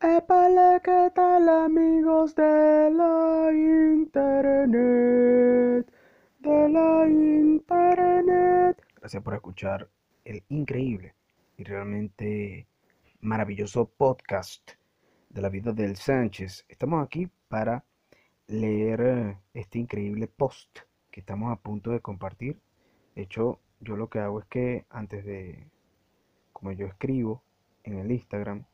¿qué tal amigos de la internet? De la internet. Gracias por escuchar el increíble y realmente maravilloso podcast de la vida del Sánchez. Estamos aquí para leer eh, este increíble post que estamos a punto de compartir. De hecho, yo lo que hago es que antes de, como yo escribo en el Instagram,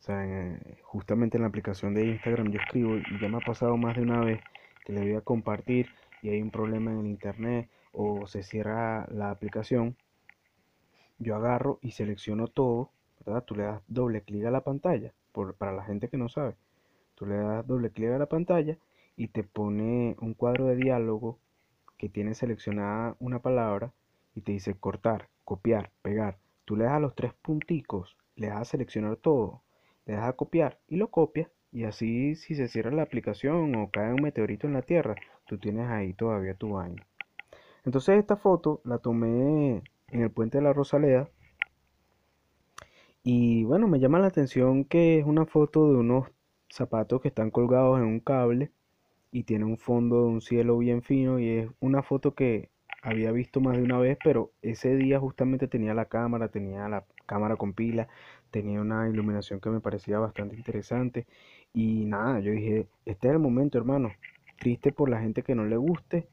o sea, justamente en la aplicación de Instagram yo escribo y ya me ha pasado más de una vez que le voy a compartir y hay un problema en el internet o se cierra la aplicación. Yo agarro y selecciono todo, ¿verdad? Tú le das doble clic a la pantalla, por, para la gente que no sabe. Tú le das doble clic a la pantalla y te pone un cuadro de diálogo que tiene seleccionada una palabra y te dice cortar, copiar, pegar. Tú le das a los tres punticos, le das a seleccionar todo le das a copiar y lo copias y así si se cierra la aplicación o cae un meteorito en la Tierra, tú tienes ahí todavía tu baño. Entonces esta foto la tomé en el puente de la Rosaleda y bueno, me llama la atención que es una foto de unos zapatos que están colgados en un cable y tiene un fondo de un cielo bien fino y es una foto que había visto más de una vez, pero ese día justamente tenía la cámara, tenía la cámara con pila, tenía una iluminación que me parecía bastante interesante y nada, yo dije, este es el momento hermano, triste por la gente que no le guste,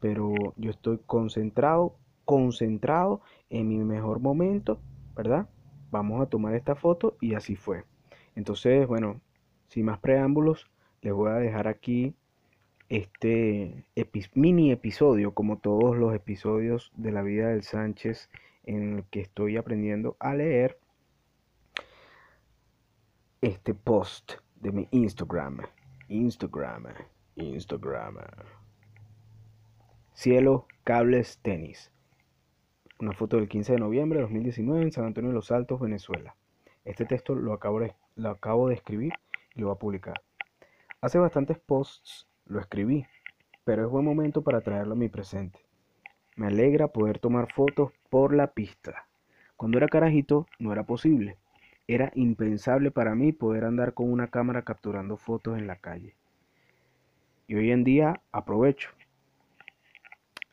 pero yo estoy concentrado, concentrado en mi mejor momento, ¿verdad? Vamos a tomar esta foto y así fue. Entonces, bueno, sin más preámbulos, les voy a dejar aquí este mini episodio, como todos los episodios de la vida del Sánchez en el que estoy aprendiendo a leer este post de mi Instagram. Instagram, Instagram. Cielo, cables, tenis. Una foto del 15 de noviembre de 2019 en San Antonio de los Altos, Venezuela. Este texto lo acabo de, lo acabo de escribir y lo voy a publicar. Hace bastantes posts lo escribí, pero es buen momento para traerlo a mi presente. Me alegra poder tomar fotos por la pista. Cuando era carajito no era posible. Era impensable para mí poder andar con una cámara capturando fotos en la calle. Y hoy en día aprovecho.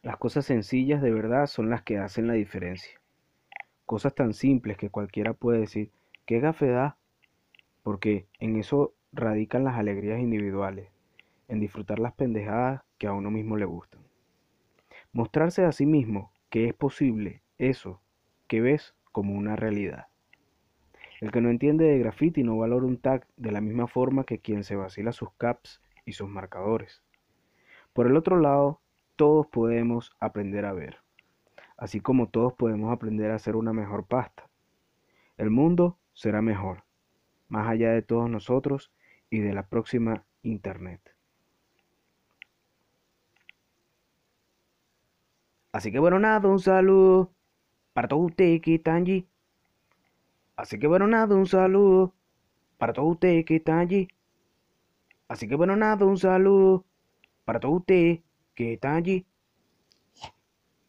Las cosas sencillas de verdad son las que hacen la diferencia. Cosas tan simples que cualquiera puede decir, ¿qué gafe da? Porque en eso radican las alegrías individuales, en disfrutar las pendejadas que a uno mismo le gustan. Mostrarse a sí mismo que es posible eso que ves como una realidad. El que no entiende de graffiti no valora un tag de la misma forma que quien se vacila sus caps y sus marcadores. Por el otro lado, todos podemos aprender a ver, así como todos podemos aprender a hacer una mejor pasta. El mundo será mejor, más allá de todos nosotros y de la próxima Internet. Así que bueno, nada, un saludo para todos ustedes que están allí Así que bueno, nada, un saludo para todos ustedes que están allí. Así que bueno, nada, un saludo para todos ustedes que están allí.